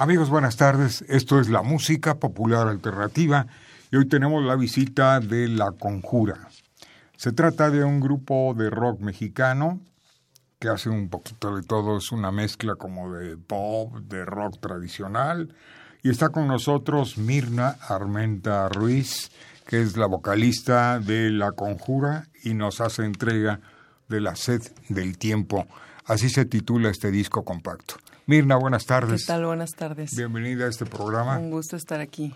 Amigos, buenas tardes. Esto es la música popular alternativa y hoy tenemos la visita de La Conjura. Se trata de un grupo de rock mexicano que hace un poquito de todo, es una mezcla como de pop, de rock tradicional. Y está con nosotros Mirna Armenta Ruiz, que es la vocalista de La Conjura y nos hace entrega de La Sed del Tiempo. Así se titula este disco compacto. Mirna, buenas tardes. ¿Qué tal? Buenas tardes. Bienvenida a este programa. Un gusto estar aquí.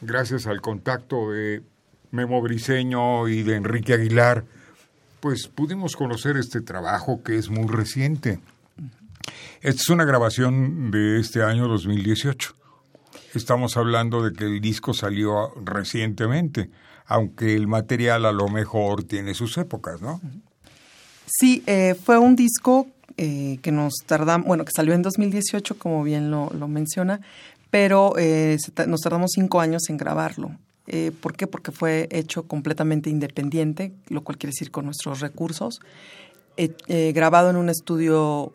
Gracias al contacto de Memo Briseño y de Enrique Aguilar, pues pudimos conocer este trabajo que es muy reciente. Esta es una grabación de este año 2018. Estamos hablando de que el disco salió recientemente, aunque el material a lo mejor tiene sus épocas, ¿no? Sí, eh, fue un disco eh, que nos tardamos, bueno, que salió en 2018, como bien lo, menciona, pero eh, nos tardamos cinco años en grabarlo. Eh, ¿Por qué? Porque fue hecho completamente independiente, lo cual quiere decir con nuestros recursos. grabado en un estudio,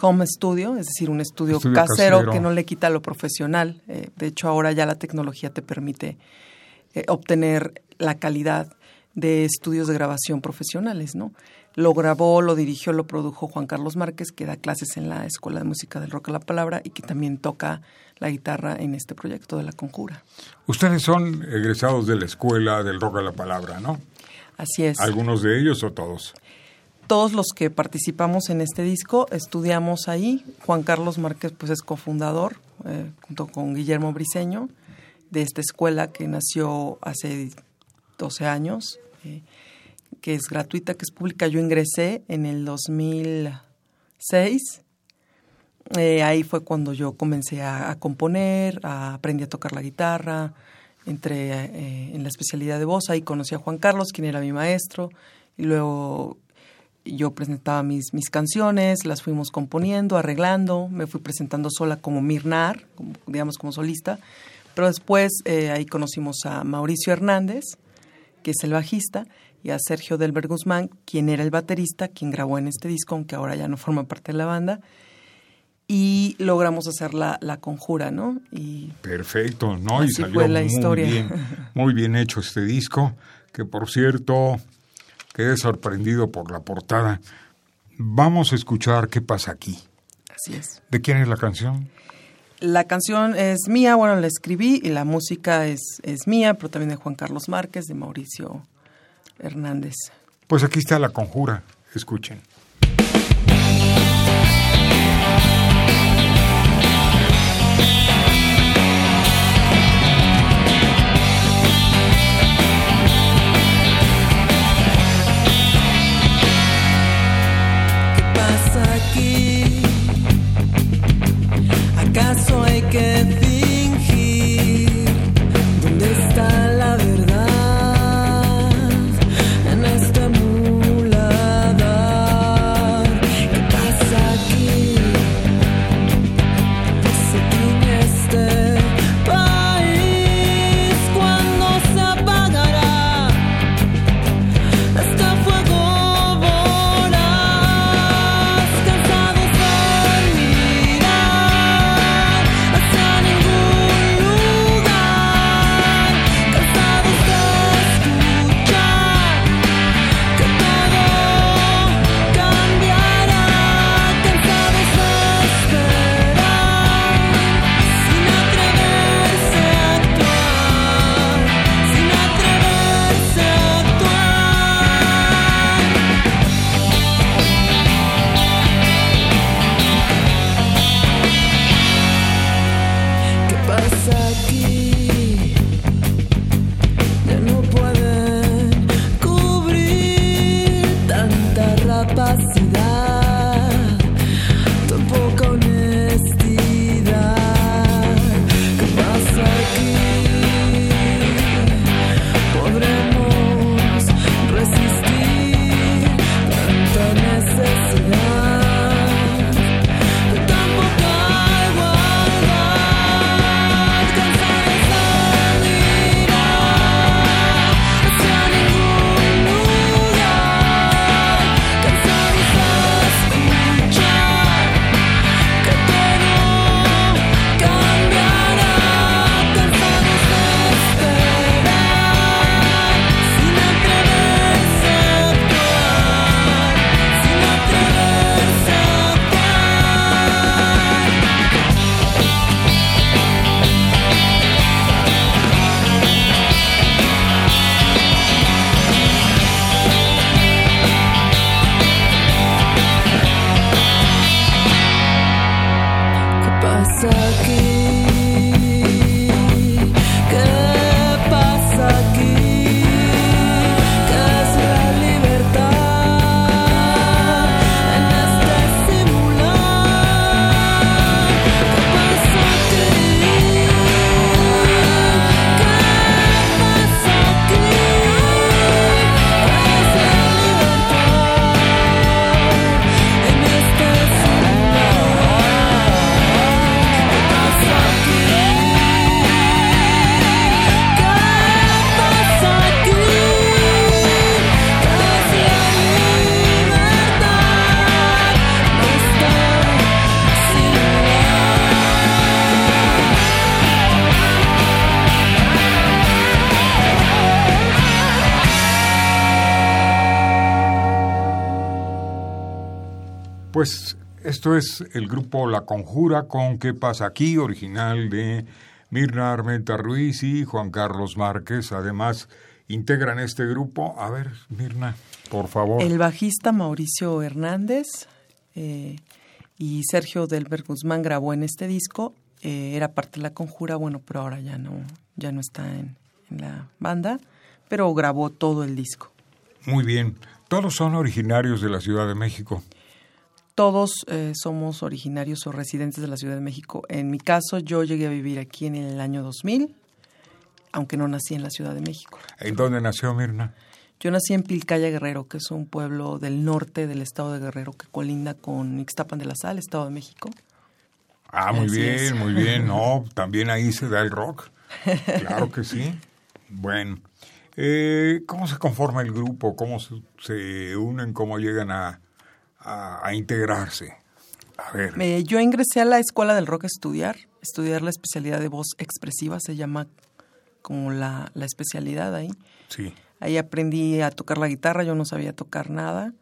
home studio, es decir, un estudio, casero, que no le quita lo profesional. de hecho, ahora ya la tecnología te permite obtener la calidad de estudios de grabación profesionales, ¿no? Lo grabó, lo dirigió, lo produjo Juan Carlos Márquez, que da clases en la Escuela de Música del Rock a la Palabra y que también toca la guitarra en este proyecto de La Conjura. Ustedes son egresados de la Escuela del Rock a la Palabra, ¿no? Así es. ¿Algunos de ellos o todos? Todos los que participamos en este disco estudiamos ahí. Juan Carlos Márquez pues es cofundador, eh, junto con Guillermo Briseño, de esta escuela que nació hace 12 años. Eh, que es gratuita, que es pública. Yo ingresé en el 2006. Eh, ahí fue cuando yo comencé a, componer, aprendí a tocar la guitarra, entré eh, en la especialidad de voz, ahí conocí a Juan Carlos, quien era mi maestro, y luego yo presentaba mis, mis canciones, las fuimos componiendo, arreglando, me fui presentando sola como Mirnar, digamos como solista, pero después eh, ahí conocimos a Mauricio Hernández, que es el bajista, y a Sergio Delber Guzmán, quien era el baterista, quien grabó en este disco, aunque ahora ya no forma parte de la banda. Y logramos hacer la, la conjura, ¿no? Y Perfecto, ¿no? y salió fue la muy historia. Bien, muy bien hecho este disco, que por cierto quedé sorprendido por la portada. Vamos a escuchar qué pasa aquí. Así es. ¿De quién es la canción? La canción es mía, bueno, la escribí y la música es, es mía, pero también de Juan Carlos Márquez, de Mauricio Hernández. Pues aquí está la conjura, escuchen. ¿Qué pasa aquí? ¿Acaso hay que esto es el grupo La Conjura con ¿Qué pasa aquí? original de Mirna Armenta Ruiz y Juan Carlos Márquez. Además, integran este grupo. A ver, Mirna, por favor. El bajista Mauricio Hernández eh, y Sergio Delber Guzmán grabó en este disco. Eh, era parte de La Conjura, bueno, pero ahora ya no, ya no está en, en la banda, pero grabó todo el disco. Muy bien. Todos son originarios de la Ciudad de México. Todos eh, somos originarios o residentes de la Ciudad de México. En mi caso, yo llegué a vivir aquí en el año 2000, aunque no nací en la Ciudad de México. ¿En dónde nació Mirna? Yo nací en Pilcaya Guerrero, que es un pueblo del norte del estado de Guerrero que colinda con Ixtapan de la Sal, Estado de México. Ah, muy Así bien, es. muy bien. No, también ahí se da el rock. Claro que sí. Bueno, eh, ¿cómo se conforma el grupo? ¿Cómo se, se unen? ¿Cómo llegan a, a, a integrarse? A ver, Eh, yo ingresé a la Escuela del Rock a estudiar, estudiar la especialidad de voz expresiva, se llama como la, la especialidad ahí. sí. Ahí aprendí a tocar la guitarra, yo no sabía tocar nada.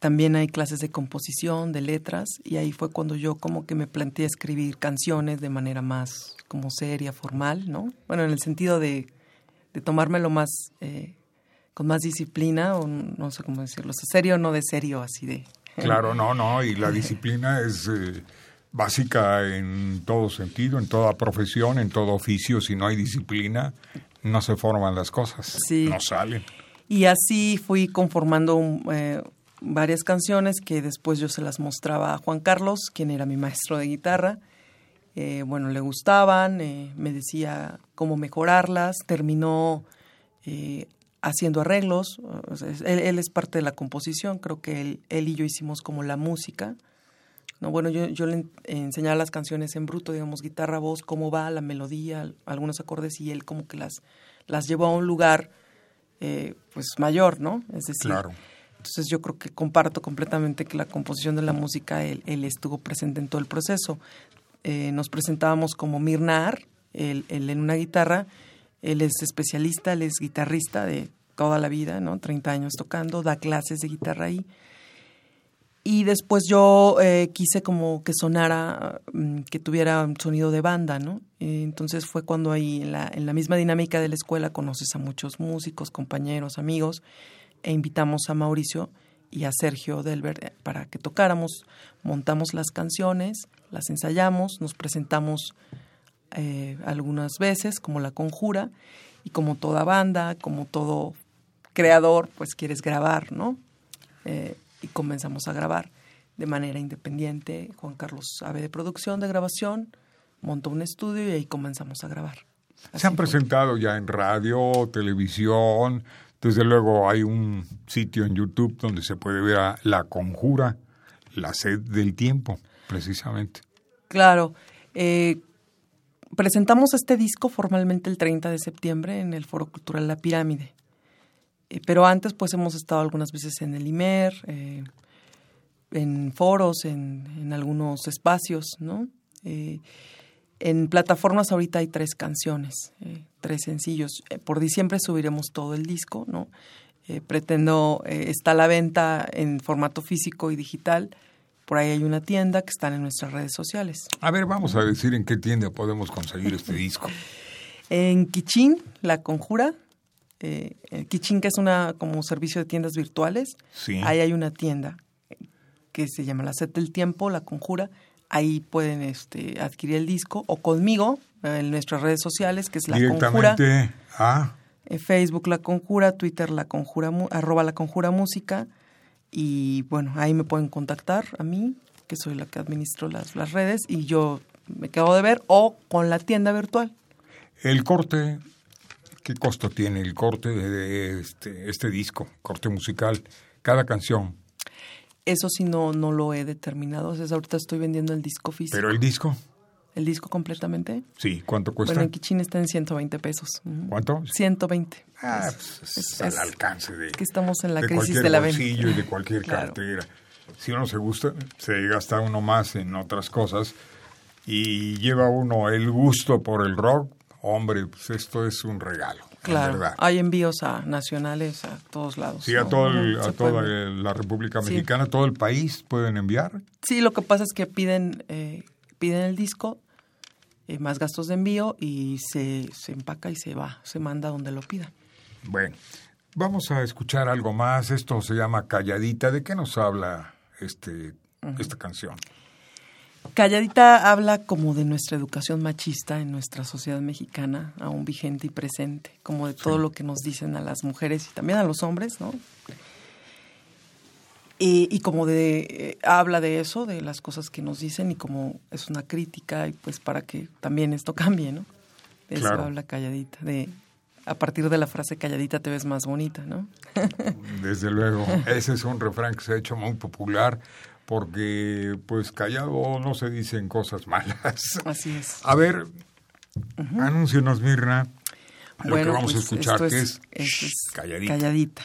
También hay clases de composición, de letras, y ahí fue cuando yo como que me planteé escribir canciones de manera más como seria, formal, ¿no? Bueno, en el sentido de, de tomármelo más, eh, con más disciplina, o no sé cómo decirlo, serio, no de serio, así de... Claro, no, no, y la disciplina es eh, básica en todo sentido, en toda profesión, en todo oficio. Si no hay disciplina, no se forman las cosas, Sí. no salen. Y así fui conformando eh, varias canciones que después yo se las mostraba a Juan Carlos, quien era mi maestro de guitarra. Eh, bueno, le gustaban, eh, me decía cómo mejorarlas, terminó eh, haciendo arreglos, él, él es parte de la composición, creo que él, él y yo hicimos como la música. No, bueno, yo, yo le en- enseñaba las canciones en bruto, digamos, guitarra, voz, cómo va, la melodía, algunos acordes, y él como que las, las llevó a un lugar eh, pues mayor, ¿no? Es decir, Claro. entonces yo creo que comparto completamente que la composición de la música, él, él estuvo presente en todo el proceso. Eh, nos presentábamos como Mirnar, él, él en una guitarra, él es especialista, él es guitarrista de toda la vida, ¿no? 30 años tocando, da clases de guitarra ahí. Y después yo eh, quise como que sonara, mm, que tuviera un sonido de banda, ¿no? Entonces fue cuando ahí en la, en la misma dinámica de la escuela conoces a muchos músicos, compañeros, amigos, e invitamos a Mauricio y a Sergio Delbert eh, para que tocáramos, montamos las canciones, las ensayamos, nos presentamos eh, algunas veces como La Conjura y como toda banda, como todo creador, pues quieres grabar, ¿no? Eh, y comenzamos a grabar de manera independiente. Juan Carlos sabe de producción, de grabación, montó un estudio y ahí comenzamos a grabar. Se han fue. presentado ya en radio, televisión, desde luego hay un sitio en YouTube donde se puede ver a La Conjura, la sed del tiempo, precisamente. Claro. eh, presentamos este disco formalmente el 30 de septiembre en el Foro Cultural La Pirámide. Eh, pero antes, pues hemos estado algunas veces en el IMER, eh, en foros, en, en algunos espacios, ¿no? Eh, en plataformas ahorita hay tres canciones, eh, tres sencillos. Por diciembre subiremos todo el disco, ¿no? Pretendo, está a la venta en formato físico y digital. Por ahí hay una tienda que están en nuestras redes sociales. A ver, vamos a decir en qué tienda podemos conseguir este disco. En Kichín, La Conjura. Eh, Kichín, que es una como servicio de tiendas virtuales. Sí. Ahí hay una tienda que se llama La Sed del Tiempo, La Conjura. Ahí pueden este, adquirir el disco o conmigo eh, en nuestras redes sociales, que es La Conjura. Directamente a... En Facebook La Conjura, Twitter La Conjura, arroba La Conjura Música. Y bueno, ahí me pueden contactar a mí, que soy la que administro las, las redes, y yo me quedo de ver, o con la tienda virtual. El corte, ¿qué costo tiene el corte de, este, este disco, corte musical? Cada canción. Eso sí no, no lo he determinado. O sea, ahorita estoy vendiendo el disco físico. Pero el disco, ¿El disco completamente? sí, ¿cuánto cuesta? Bueno, en Kichín está en 120 pesos. ¿Cuánto? 120. Ah, pues, es, al es- alcance de, que estamos en la de crisis cualquier de la venta. bolsillo y de cualquier Claro. cartera. Si uno se gusta, se gasta uno más en otras cosas y lleva uno el gusto por el rock hombre, pues esto es un regalo. en Claro, verdad. hay envíos a nacionales a todos lados. Sí, a, todo el- a toda la República Sí. Mexicana, todo el país pueden enviar. Sí, lo que pasa es que piden, eh, piden el disco, eh, más gastos de envío y se, se empaca y se va, se manda donde lo pidan. Bueno, vamos a escuchar algo más. Esto se llama Calladita. ¿De qué nos habla este, esta canción? Calladita habla como de nuestra educación machista en nuestra sociedad mexicana, aún vigente y presente, como de todo lo que nos dicen a las mujeres y también a los hombres, ¿no? Y, y como de, eh, habla de eso, de las cosas que nos dicen y como es una crítica y pues para que también esto cambie, ¿no? De eso habla Calladita, de a partir de la frase Calladita te ves más bonita, ¿no? Desde luego, ese es un refrán que se ha hecho muy popular porque, pues, callado no se dicen cosas malas. Así es. A ver, anúncienos, Mirna, lo que vamos a pues, escuchar, que es, shh, calladita. calladita.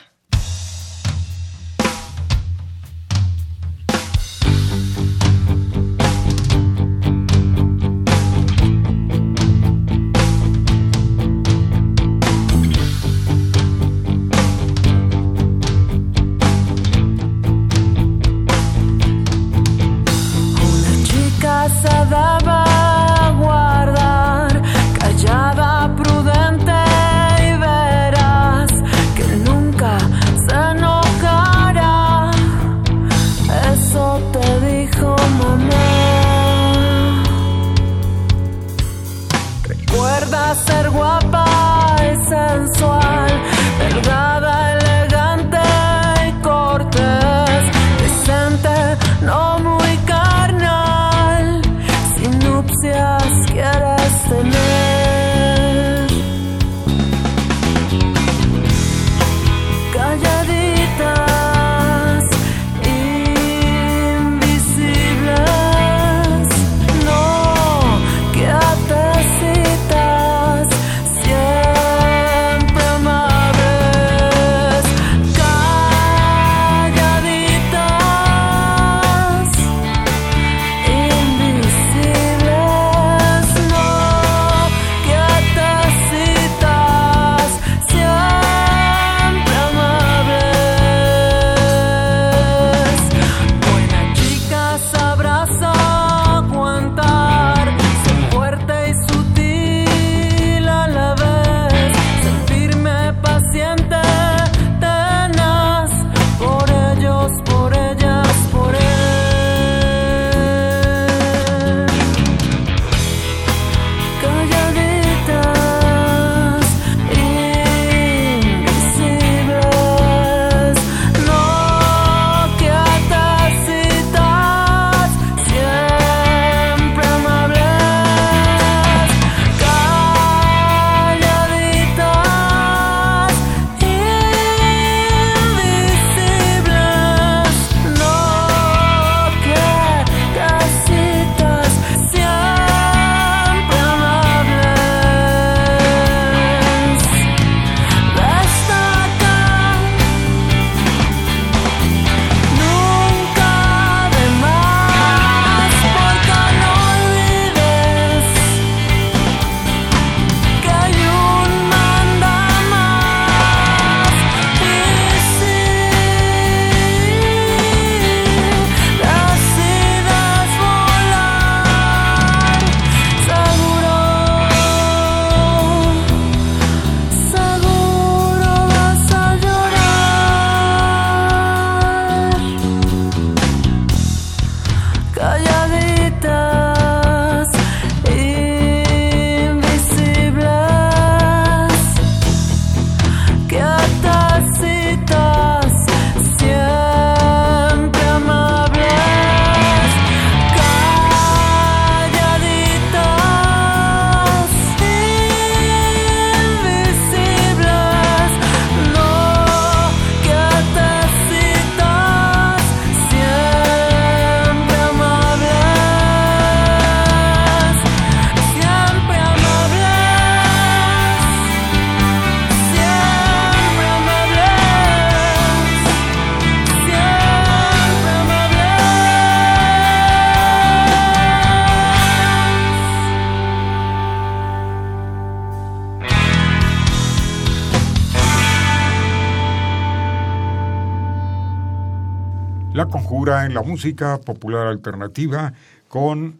Conjura en la música popular alternativa con...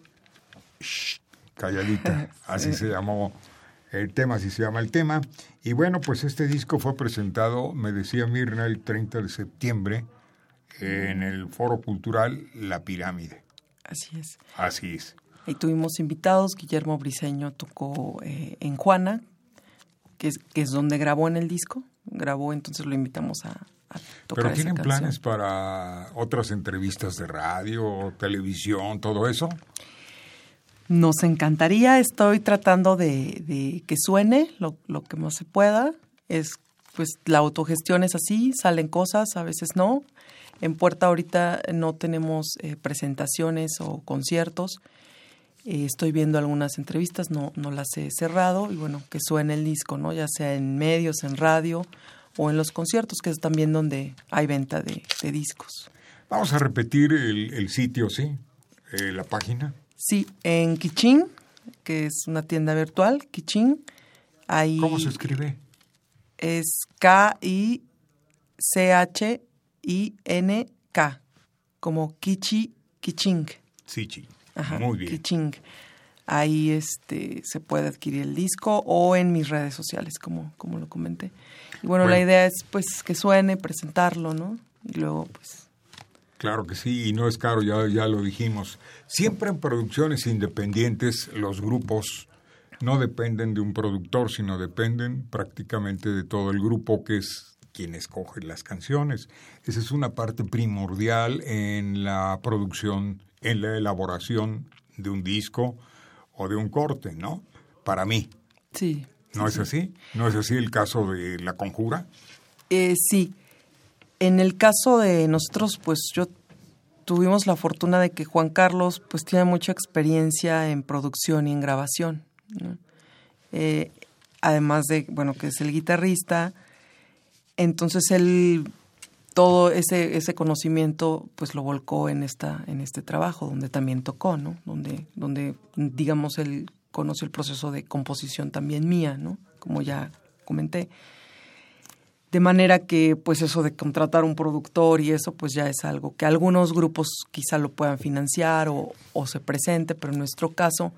Shh, calladita, así se llamó el tema, así se llama el tema. Y bueno, pues este disco fue presentado, me decía Mirna, el 30 de septiembre en el Foro Cultural La Pirámide. Así es. Así es. Ahí tuvimos invitados, Guillermo Briseño tocó eh, en Juana, que es, que es donde grabó en el disco, grabó, entonces lo invitamos a, a tocar ¿Pero tienen planes para otras entrevistas de radio, televisión, todo eso? Nos encantaría, estoy tratando de, de que suene lo, lo que más se pueda. Es pues la autogestión es así, salen cosas, a veces no. En Puerta ahorita no tenemos eh, presentaciones o conciertos. Eh, estoy viendo algunas entrevistas, no, no las he cerrado y bueno, que suene el disco, ¿no? Ya sea en medios, en radio o en los conciertos, que es también donde hay venta de, de discos. Vamos a repetir el, el sitio, ¿sí? Eh, la página. Sí, en Kichín, que es una tienda virtual, Kichín, ahí ¿Cómo se escribe? es K-I-C-H-I-N-K, como Kichi, Kiching. Sichi. Ajá, Muy bien. Kiching. Ahí este, se puede adquirir el disco o en mis redes sociales, como, como lo comenté. Y bueno, la Bueno. idea es pues que suene, presentarlo, ¿no? Y luego pues Claro que sí, y no es caro, ya, ya lo dijimos. Siempre en producciones independientes los grupos no dependen de un productor, sino dependen prácticamente de todo el grupo que es quien escoge las canciones. Esa es una parte primordial en la producción, en la elaboración de un disco o de un corte, ¿no? Para mí. sí. ¿No es así? ¿No es así el caso de La Conjura? Eh, sí. En el caso de nosotros, pues yo tuvimos la fortuna de que Juan Carlos pues tiene mucha experiencia en producción y en grabación. ¿no? Eh, además de, bueno, que es el guitarrista. Entonces él todo ese, ese conocimiento pues lo volcó en esta, en este trabajo, donde también tocó, ¿no? Donde, donde digamos él conoció el proceso de composición también mía, ¿no? Como ya comenté. De manera que, pues eso de contratar un productor y eso, pues ya es algo que algunos grupos quizá lo puedan financiar o, o se presente, pero en nuestro caso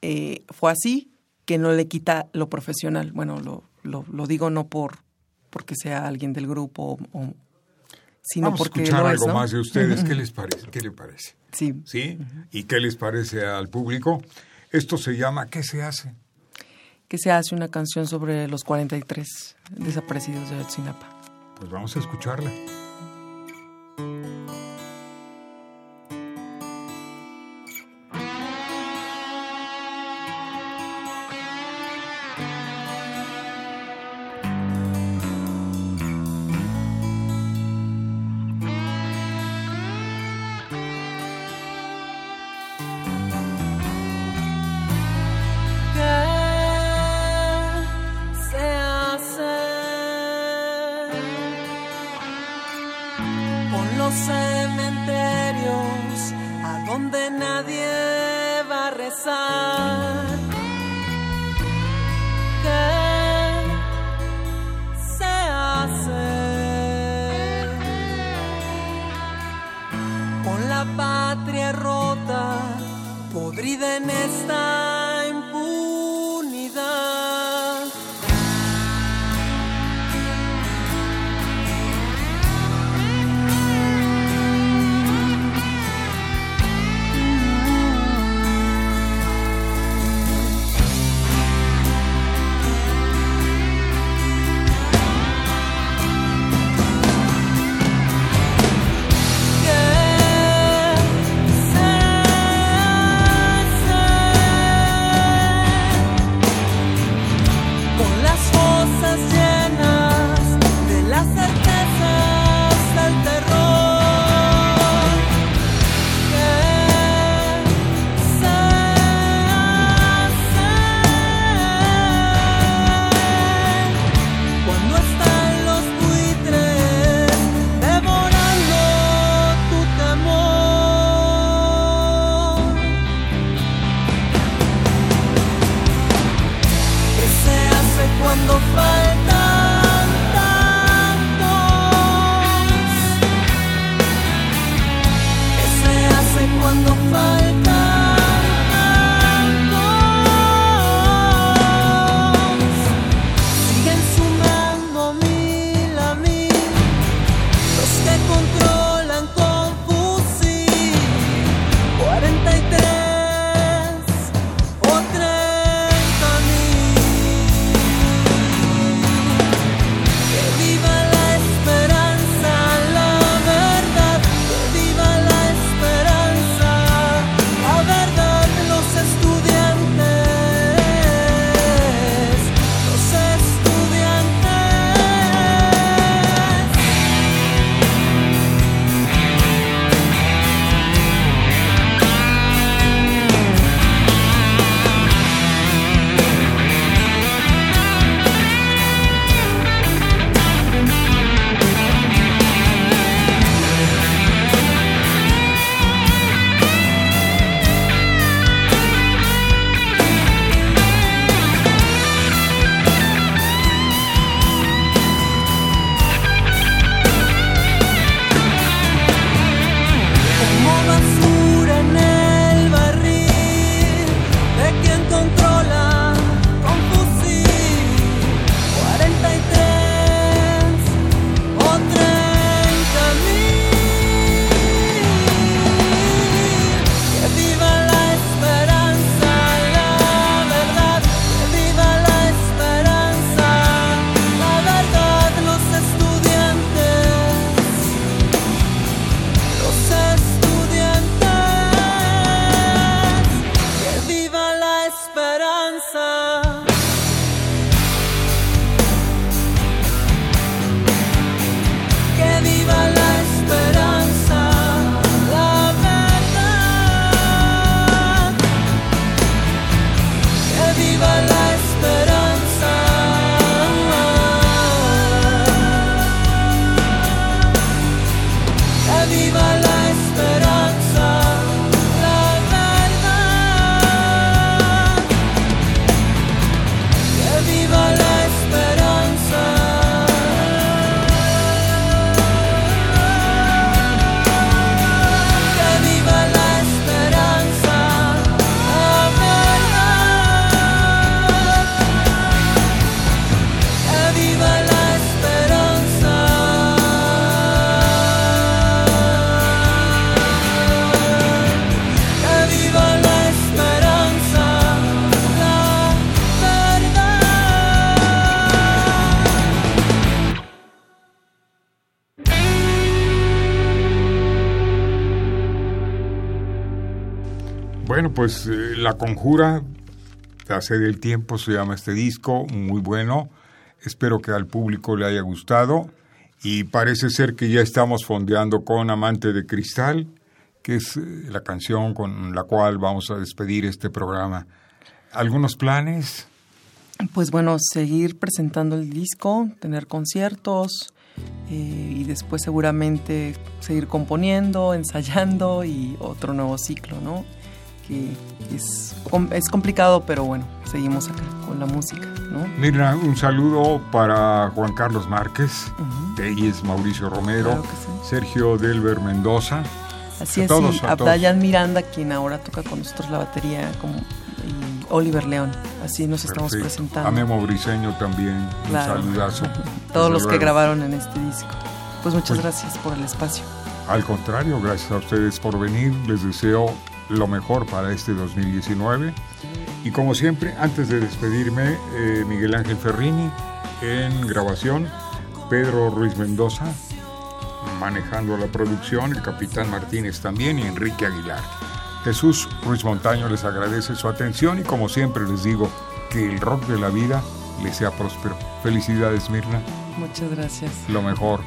eh, fue así, que no le quita lo profesional. Bueno, lo, lo, lo digo no por porque sea alguien del grupo, o, sino Vamos a porque escuchar lo es, algo ¿no? más de ustedes. ¿Qué les parece? ¿Qué le parece? Sí. ¿Sí? ¿Y qué les parece al público? Esto se llama ¿Qué se hace? que se hace una canción sobre los 43 desaparecidos de Ayotzinapa. Pues vamos a escucharla. Podrida en esta Bueno, pues eh, La Conjura, hace del tiempo se llama este disco, muy bueno. Espero que al público le haya gustado. Y parece ser que ya estamos fondeando con Amante de Cristal, que es eh, la canción con la cual vamos a despedir este programa. ¿Algunos planes? Pues bueno, seguir presentando el disco, tener conciertos eh, y después seguramente seguir componiendo, ensayando y otro nuevo ciclo, ¿no? Que es, es complicado, pero bueno, seguimos acá con la música, ¿no? Mira, un saludo para Juan Carlos Márquez, uh Mauricio Romero, Sergio Delver Mendoza. Así es, Abdayan Miranda, quien ahora toca con nosotros la batería como Oliver León. Así nos estamos presentando. A Memo Briseño también, un saludazo. Todos los que grabaron en este disco. Pues muchas pues, gracias por el espacio. Al contrario, gracias a ustedes por venir. Les deseo lo mejor para este 2019. Y como siempre, antes de despedirme, eh, Miguel Ángel Ferrini en grabación, Pedro Ruiz Mendoza manejando la producción, el capitán Martínez también y Enrique Aguilar. Jesús Ruiz Montaño les agradece su atención y como siempre les digo, que el rock de la vida les sea próspero. Felicidades Mirna. Muchas gracias. Lo mejor.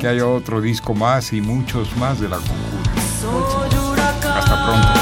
Que haya otro disco más y muchos más de la conjura. Pronto.